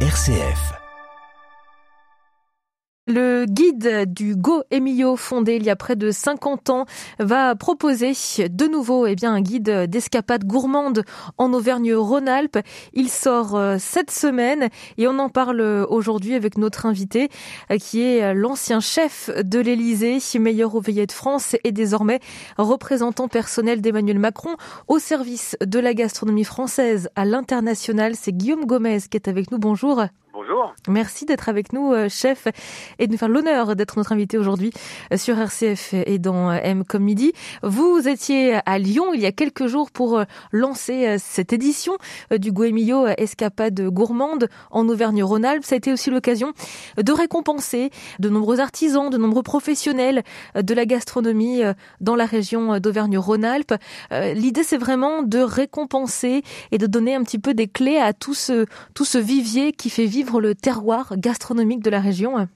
RCF. Le guide du Go Emilio, fondé il y a près de 50 ans, va proposer de nouveau eh bien, un guide d'escapade gourmande en Auvergne-Rhône-Alpes. Il sort euh, cette semaine et on en parle aujourd'hui avec notre invité euh, qui est l'ancien chef de l'Élysée, meilleur ouvrier de France et désormais représentant personnel d'Emmanuel Macron au service de la gastronomie française à l'international. C'est Guillaume Gomez qui est avec nous. Bonjour. Merci d'être avec nous, euh, chef, et de nous faire l'honneur d'être notre invité aujourd'hui euh, sur RCF et dans euh, M comme midi. Vous étiez à Lyon il y a quelques jours pour lancer cette édition du Goemio Escapade gourmande en Auvergne-Rhône-Alpes. Ça a été aussi l'occasion de récompenser de nombreux artisans, de nombreux professionnels de la gastronomie dans la région d'Auvergne-Rhône-Alpes. L'idée, c'est vraiment de récompenser et de donner un petit peu des clés à tout ce, tout ce vivier qui fait vivre le terroir gastronomique de la région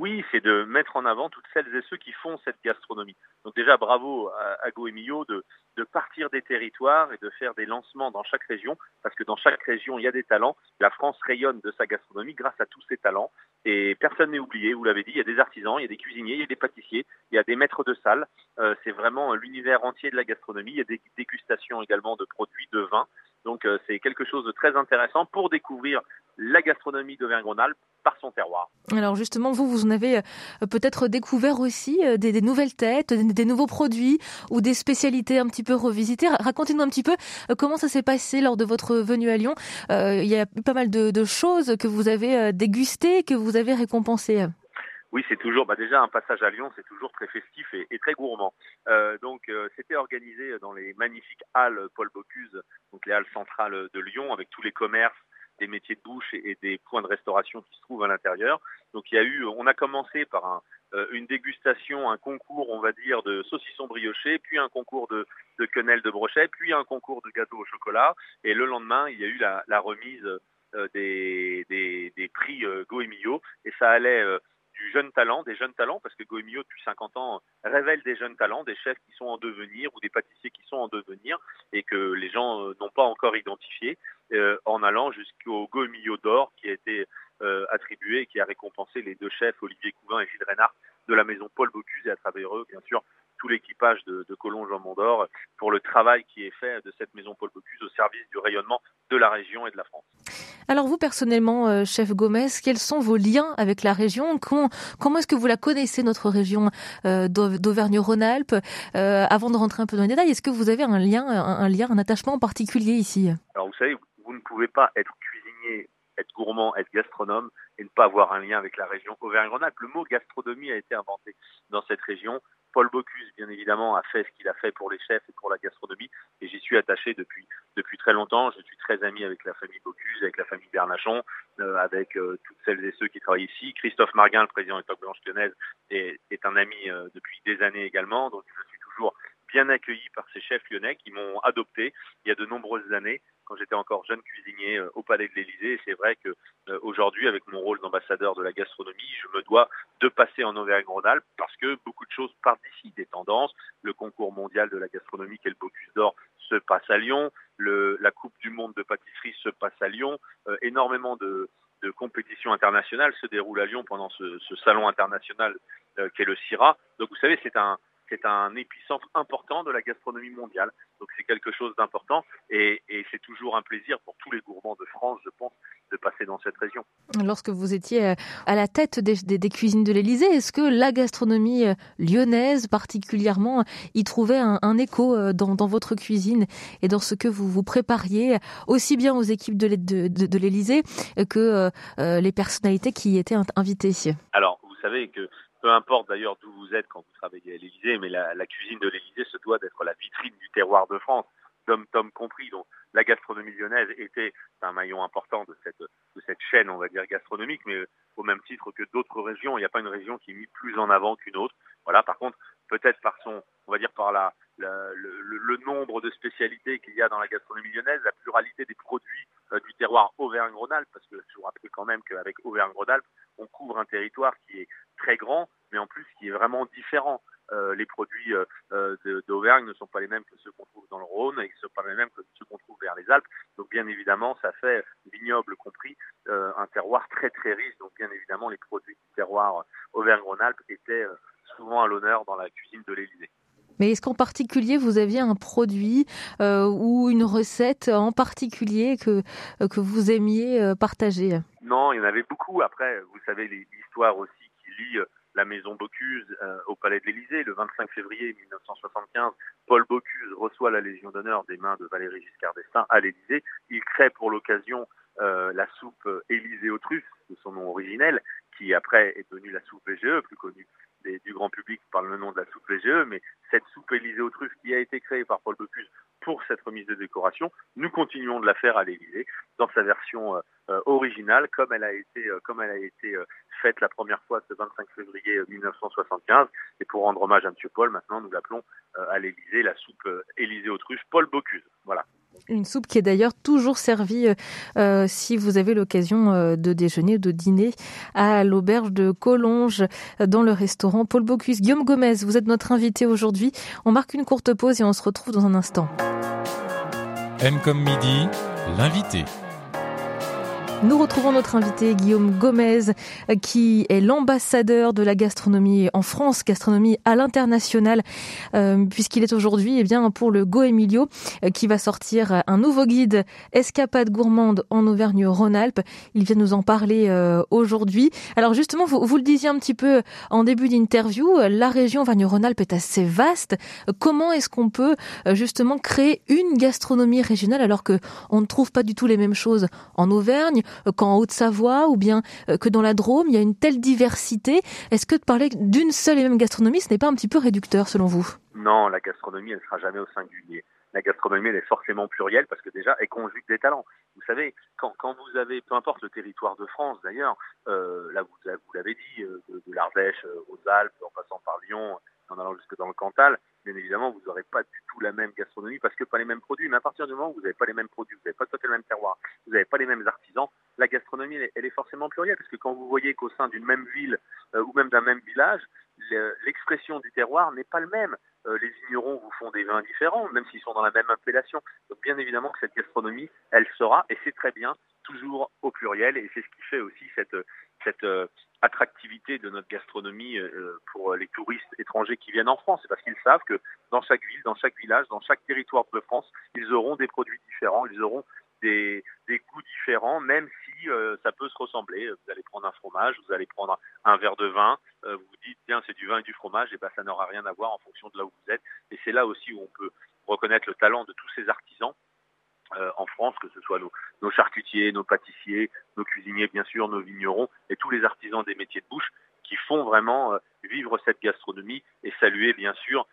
oui, c'est de mettre en avant toutes celles et ceux qui font cette gastronomie. Donc déjà, bravo à, à de, de partir des territoires et de faire des lancements dans chaque région, parce que dans chaque région, il y a des talents. La France rayonne de sa gastronomie grâce à tous ces talents. Et personne n'est oublié, vous l'avez dit, il y a des artisans, il y a des cuisiniers, il y a des pâtissiers, il y a des maîtres de salle. Euh, c'est vraiment l'univers entier de la gastronomie. Il y a des dégustations également de produits, de vins. Donc euh, c'est quelque chose de très intéressant pour découvrir la gastronomie d'Auvergne-Rhône-Alpes par son terroir. Alors justement, vous, vous en avez euh, peut-être découvert aussi des, nouvelles têtes, des, nouveaux produits ou des spécialités un petit peu revisitées. Racontez-nous un petit peu comment ça s'est passé lors de votre venue à Lyon. il y a pas mal de, de choses que vous avez dégustées, que vous avez récompensées. Oui, c'est toujours bah déjà un passage à Lyon, c'est toujours très festif et, très gourmand. Euh, donc euh, c'était organisé dans les magnifiques halles Paul Bocuse, donc les halles centrales de Lyon, avec tous les commerces, des métiers de bouche et, des points de restauration qui se trouvent à l'intérieur. Donc il y a eu, on a commencé par euh, une dégustation, un concours, on va dire, de saucisson brioché, puis un concours de, de quenelle de brochet, puis un concours de gâteau au chocolat. Et le lendemain, il y a eu la, remise des, des, des, prix euh, Goemio. Et ça allait du jeune talent, des jeunes talents, parce que Goemio, depuis 50 ans, révèle des jeunes talents, des chefs qui sont en devenir ou des pâtissiers qui sont en devenir et que les gens euh, n'ont pas encore identifié, euh, en allant jusqu'au Goemio d'or qui a été euh, attribué et qui a récompensé les deux chefs, Olivier Couvin et Gilles Reynard, de la maison Paul Bocuse et à travers eux, bien sûr, tout l'équipage de, de Collonges en Mondor pour le travail qui est fait de cette maison Paul Bocuse au service du rayonnement de la région et de la France. Alors vous personnellement, euh, chef Gomez, quels sont vos liens avec la région? Comment, comment est-ce que vous la connaissez, notre région euh, d'Auvergne-Rhône-Alpes? Euh, Avant de rentrer un peu dans les détails, est-ce que vous avez un lien, un, un lien, un attachement particulier ici? Alors vous savez, vous ne pouvez pas être être gourmand, être gastronome et ne pas avoir un lien avec la région Auvergne-Rhône-Alpes. Le mot gastronomie a été inventé dans cette région Paul Bocuse, bien évidemment, a fait ce qu'il a fait pour les chefs et pour la gastronomie, et j'y suis attaché depuis depuis très longtemps. Je suis très ami avec la famille Bocuse, avec la famille Bernachon, euh, avec euh, toutes celles et ceux qui travaillent ici. Christophe Marguin, le président de l'époque blanche lyonnaise, est, est, un ami euh, depuis des années également, donc je suis toujours bien accueilli par ces chefs lyonnais qui m'ont adopté il y a de nombreuses années quand j'étais encore jeune cuisinier euh, au Palais de l'Élysée. C'est vrai que euh, aujourd'hui, avec mon rôle d'ambassadeur de la gastronomie, je me dois de passer en Auvergne-Rhône-Alpes parce que beaucoup de choses partent d'ici, des tendances. Le concours mondial de la gastronomie, qui est le Bocuse d'Or, se passe à Lyon. Le, la Coupe du Monde de pâtisserie se passe à Lyon. Euh, énormément de, de compétitions internationales se déroulent à Lyon pendant ce, ce salon international euh, qu'est le CIRA. Donc vous savez, c'est un, c'est un épicentre important de la gastronomie mondiale. Donc c'est quelque chose d'important et, et c'est toujours un plaisir pour tous les gourmands de France, je pense, de passer dans cette région. Lorsque vous étiez euh, à la tête des, des, des cuisines de l'Élysée, est-ce que la gastronomie euh, lyonnaise particulièrement y trouvait un, un écho euh, dans, dans, votre cuisine et dans ce que vous vous prépariez aussi bien aux équipes de, de, de l'Élysée que euh, les personnalités qui y étaient invitées? Alors, vous savez que peu importe d'ailleurs d'où vous êtes quand vous travaillez à l'Élysée, mais la, la, cuisine de l'Élysée se doit d'être la vitrine du terroir de France, tom tom compris. Donc la gastronomie lyonnaise était un maillon important de cette, de cette chaîne, on va dire, gastronomique, mais au même titre que d'autres régions, il n'y a pas une région qui est mise plus en avant qu'une autre. Voilà, par contre, peut-être par son, on va dire par la, la le, le, nombre de spécialités qu'il y a dans la gastronomie lyonnaise, la pluralité des produits euh, du terroir Auvergne-Rhône-Alpes, parce que je vous rappelle quand même qu'avec Auvergne-Rhône-Alpes, on couvre un territoire qui est très grand, mais en plus qui est vraiment différent. les produits d'Auvergne ne sont pas les mêmes que ceux qu'on trouve dans le Rhône et ne sont pas les mêmes que ceux qu'on trouve vers les Alpes. Donc bien évidemment, ça fait, vignoble compris, un terroir très très riche. Donc bien évidemment, les produits du terroir Auvergne-Rhône-Alpes étaient souvent à l'honneur dans la cuisine de l'Élysée. Mais est-ce qu'en particulier vous aviez un produit euh, ou une recette en particulier que euh, que vous aimiez euh, partager? Non, il y en avait beaucoup. Après, vous savez l'histoire aussi lie la maison Bocuse au Palais de l'Élysée. Le 25 février 1975, Paul Bocuse reçoit la Légion d'honneur des mains de Valéry Giscard d'Estaing à l'Élysée. Il crée pour l'occasion la soupe Élysée aux de son nom originel, qui après est devenue la soupe VGE, plus connue du grand public par le nom de la soupe VGE, mais cette soupe Élysée aux qui a été créée par Paul Bocuse pour cette remise de décoration, nous continuons de la faire à l'Élysée dans sa version euh, euh, originale, comme elle a été, euh, comme elle a été faite la première fois ce 25 février 1975. Et pour rendre hommage à M. Paul, maintenant nous l'appelons à l'Élysée la soupe Élysée aux truffes Paul Bocuse. Voilà. Une soupe qui est d'ailleurs toujours servie euh, si vous avez l'occasion euh, de déjeuner ou de dîner à l'auberge de Collonges dans le restaurant Paul Bocuse. Guillaume Gomez, vous êtes notre invité aujourd'hui. On marque une courte pause et on se retrouve dans un instant. M comme midi, l'invité. Nous retrouvons notre invité Guillaume Gomez, qui est l'ambassadeur de la gastronomie en France, gastronomie à l'international, euh, puisqu'il est aujourd'hui eh bien pour le Go Emilio, euh, qui va sortir un nouveau guide escapade gourmande en Auvergne-Rhône-Alpes. Il vient nous en parler euh, aujourd'hui. Alors justement, vous, vous, le disiez un petit peu en début d'interview, la région Auvergne-Rhône-Alpes est assez vaste. Comment est-ce qu'on peut justement créer une gastronomie régionale alors que on ne trouve pas du tout les mêmes choses en Auvergne qu'en Haute-Savoie ou bien euh, que dans la Drôme, il y a une telle diversité. Est-ce que de parler d'une seule et même gastronomie, ce n'est pas un petit peu réducteur selon vous? Non, la gastronomie, elle sera jamais au singulier. La gastronomie, elle est forcément plurielle parce que déjà, elle conjugue des talents. Vous savez, quand, vous avez, peu importe le territoire de France d'ailleurs, euh, là vous, l'avez dit, de l'Ardèche aux Alpes, en passant par Lyon, en allant jusque dans le Cantal, bien évidemment, vous n'aurez pas du tout la même gastronomie parce que pas les mêmes produits. Mais à partir du moment où vous n'avez pas les mêmes produits, vous n'avez pas tout à fait le même terroir, vous n'avez pas les mêmes artisans, la gastronomie, elle est, forcément plurielle. Parce que quand vous voyez qu'au sein d'une même ville euh, ou même d'un même village, l'expression du terroir n'est pas le même. Euh, les vignerons vous font des vins différents, même s'ils sont dans la même appellation. Donc bien évidemment que cette gastronomie, elle sera, et c'est très bien, toujours au pluriel, et c'est ce qui fait aussi cette, cette euh, attractivité de notre gastronomie pour les touristes étrangers qui viennent en France. Parce qu'ils savent que dans chaque ville, dans chaque village, dans chaque territoire de France, ils auront des produits différents, ils auront des, goûts différents, même si euh, ça peut se ressembler. Vous allez prendre un fromage, vous allez prendre un, verre de vin, euh, vous vous dites, tiens, c'est du vin et du fromage, et ben ça n'aura rien à voir en fonction de là où vous êtes. Et c'est là aussi où on peut reconnaître le talent de tous ces artisans euh, en France, que ce soit nos, charcutiers, nos pâtissiers, nos cuisiniers, bien sûr, nos vignerons, et tous les artisans des métiers de bouche qui font vraiment vivre cette gastronomie et saluer, bien sûr,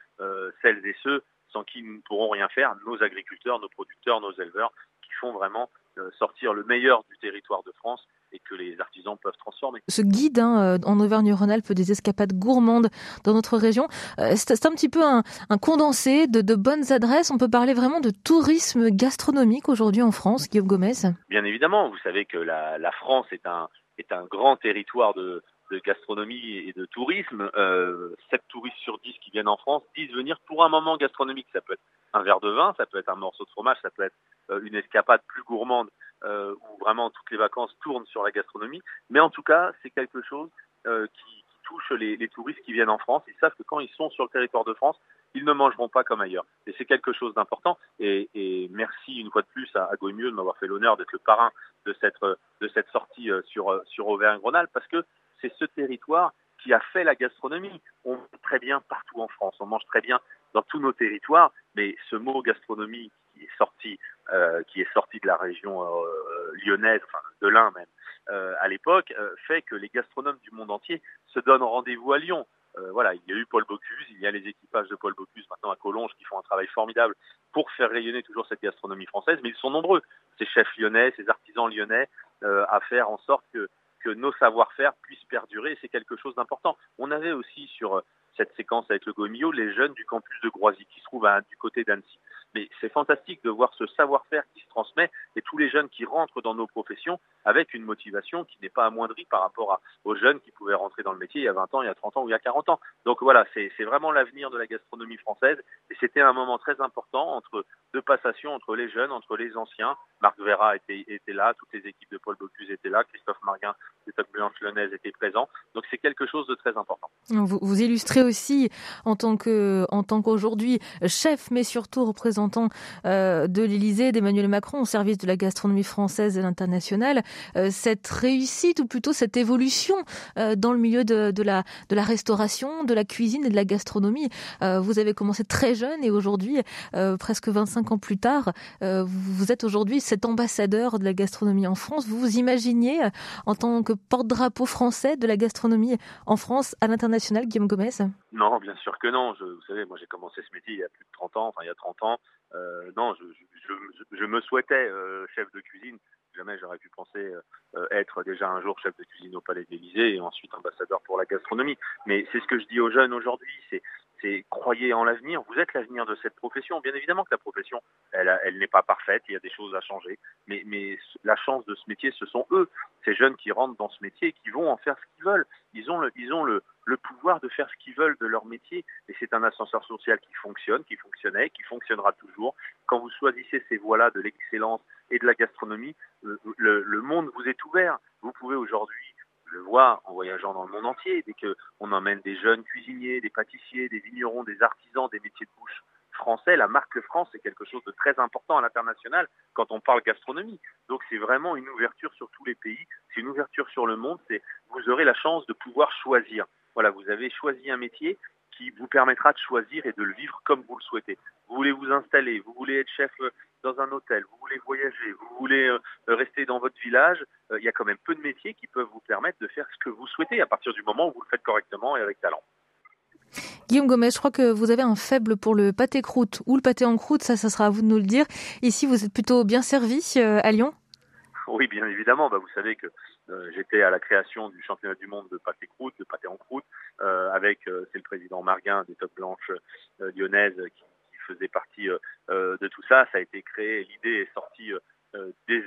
celles et ceux sans qui nous ne pourrons rien faire, nos agriculteurs, nos producteurs, nos éleveurs, font vraiment euh, sortir le meilleur du territoire de France et que les artisans peuvent transformer. Ce guide hein, euh, en Auvergne-Rhône-Alpes des escapades gourmandes dans notre région, euh, c'est un petit peu un, condensé de, bonnes adresses. On peut parler vraiment de tourisme gastronomique aujourd'hui en France, Guillaume Gomez Bien évidemment, vous savez que la, France est un, est un grand territoire de, gastronomie et de tourisme. Euh, 7 touristes sur 10 qui viennent en France disent venir pour un moment gastronomique. Ça peut être un verre de vin, ça peut être un morceau de fromage, ça peut être euh, une escapade plus gourmande euh, où vraiment toutes les vacances tournent sur la gastronomie. Mais en tout cas, c'est quelque chose euh, qui, touche les, touristes qui viennent en France. Ils savent que quand ils sont sur le territoire de France, ils ne mangeront pas comme ailleurs. Et c'est quelque chose d'important. Et, merci une fois de plus à, à de m'avoir fait l'honneur d'être le parrain de cette, de cette sortie sur, sur Auvergne-Rhône-Alpes parce que c'est ce territoire qui a fait la gastronomie. On mange très bien partout en France, on mange très bien dans tous nos territoires, mais ce mot gastronomie qui est sorti, euh, qui est sorti de la région euh, lyonnaise, enfin de l'Ain même, euh, à l'époque, fait que les gastronomes du monde entier se donnent rendez-vous à Lyon. voilà, il y a eu Paul Bocuse, il y a les équipages de Paul Bocuse maintenant à Collonges qui font un travail formidable pour faire rayonner toujours cette gastronomie française, mais ils sont nombreux, ces chefs lyonnais, ces artisans lyonnais, à faire en sorte que que nos savoir-faire puissent perdurer. C'est quelque chose d'important. On avait aussi sur euh, cette séquence avec le Gomio les jeunes du campus de Groisy qui se trouvent du côté d'Annecy. Mais c'est fantastique de voir ce savoir-faire qui se transmet et tous les jeunes qui rentrent dans nos professions avec une motivation qui n'est pas amoindrie par rapport aux jeunes qui pouvaient rentrer dans le métier il y a 20 ans, il y a 30 ans ou il y a 40 ans. Donc voilà, c'est vraiment l'avenir de la gastronomie française et c'était un moment très important entre deux passations entre les jeunes, entre les anciens. Marc Vera était, là, toutes les équipes de Paul Bocuse étaient là, Christophe Marguin de Top Blanche Lyonnaise était présent. Donc c'est quelque chose de très important. Vous, illustrez aussi en tant qu'aujourd'hui chef, mais surtout représentant euh, de l'Élysée, d'Emmanuel Macron au service de la gastronomie française et l'international, euh, cette réussite ou plutôt cette évolution euh, dans le milieu de, la restauration, de la cuisine et de la gastronomie. vous avez commencé très jeune et aujourd'hui, presque 25 ans plus tard, vous êtes aujourd'hui cet ambassadeur de la gastronomie en France. Vous vous imaginiez en tant que porte-drapeau français de la gastronomie en France à l'international, Guillaume Gomez Non, bien sûr que non. Je, vous savez, moi j'ai commencé ce métier il y a plus de 30 ans, enfin il y a 30 ans. Euh, non, je, me souhaitais euh, chef de cuisine. Jamais j'aurais pu penser euh, être déjà un jour chef de cuisine au Palais d'Élysée et ensuite ambassadeur pour la gastronomie. Mais c'est ce que je dis aux jeunes aujourd'hui, c'est croyez en l'avenir. Vous êtes l'avenir de cette profession. Bien évidemment que la profession, elle, elle n'est pas parfaite. Il y a des choses à changer. Mais, mais la chance de ce métier, ce sont eux, ces jeunes qui rentrent dans ce métier et qui vont en faire ce qu'ils veulent. Ils ont le, ils ont le, le pouvoir de faire ce qu'ils veulent de leur métier. Et c'est un ascenseur social qui fonctionne, qui fonctionnait, qui fonctionnera toujours. Quand vous choisissez ces voies-là de l'excellence et de la gastronomie, le, le, monde vous est ouvert. Vous pouvez aujourd'hui le vois en voyageant dans le monde entier, dès qu'on emmène des jeunes cuisiniers, des pâtissiers, des vignerons, des artisans, des métiers de bouche français, la marque France est quelque chose de très important à l'international quand on parle gastronomie. Donc c'est vraiment une ouverture sur tous les pays, c'est une ouverture sur le monde, c'est vous aurez la chance de pouvoir choisir. Voilà, vous avez choisi un métier qui vous permettra de choisir et de le vivre comme vous le souhaitez. Vous voulez vous installer, vous voulez être chef euh, dans un hôtel, vous voulez voyager, vous voulez euh, rester dans votre village, euh, il y a quand même peu de métiers qui peuvent vous permettre de faire ce que vous souhaitez à partir du moment où vous le faites correctement et avec talent. Guillaume Gomez, je crois que vous avez un faible pour le pâté croûte ou le pâté en croûte, ça, ça sera à vous de nous le dire. Ici, vous êtes plutôt bien servi à Lyon? Oui, bien évidemment. Bah, vous savez que j'étais à la création du championnat du monde de pâté croûte, de pâté en croûte, avec c'est le président Marguin des Top Blanches lyonnaises qui faisait partie euh, euh, de tout ça. Ça a été créé, l'idée est sortie euh, des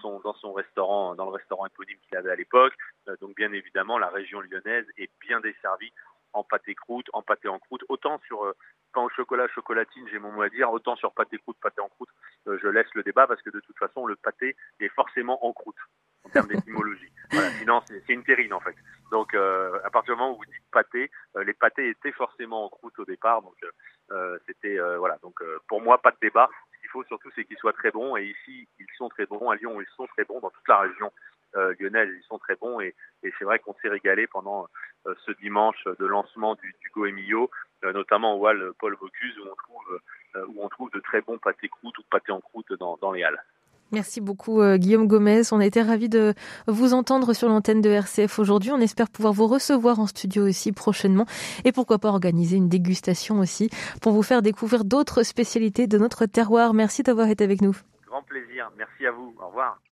son dans son restaurant, dans le restaurant éponyme qu'il avait à l'époque. donc bien évidemment, la région lyonnaise est bien desservie en pâté croûte, en pâté en croûte, autant sur pain au chocolat, chocolatine, j'ai mon mot à dire, autant sur pâté croûte, pâté en croûte, je laisse le débat parce que de toute façon, le pâté est forcément en croûte en termes d'étymologie. Voilà, sinon, c'est une terrine en fait. Donc, à partir du moment où vous dites pâté, les pâtés étaient forcément en croûte au départ. Donc, euh, c'était euh, voilà. Donc euh, pour moi, pas de débat. Ce qu'il faut surtout, c'est qu'ils soient très bons. Et ici, ils sont très bons. À Lyon, ils sont très bons. Dans toute la région lyonnaise, ils sont très bons. Et, et c'est vrai qu'on s'est régalé pendant ce dimanche de lancement du, du Goemio, notamment au hall Paul Bocuse, où on trouve où on trouve de très bons pâtés croûte ou pâtés en croûte dans, dans les halles. Merci beaucoup euh, Guillaume Gomez. On a été ravis de vous entendre sur l'antenne de RCF aujourd'hui. On espère pouvoir vous recevoir en studio aussi prochainement et pourquoi pas organiser une dégustation aussi pour vous faire découvrir d'autres spécialités de notre terroir. Merci d'avoir été avec nous. Grand plaisir. Merci à vous. Au revoir.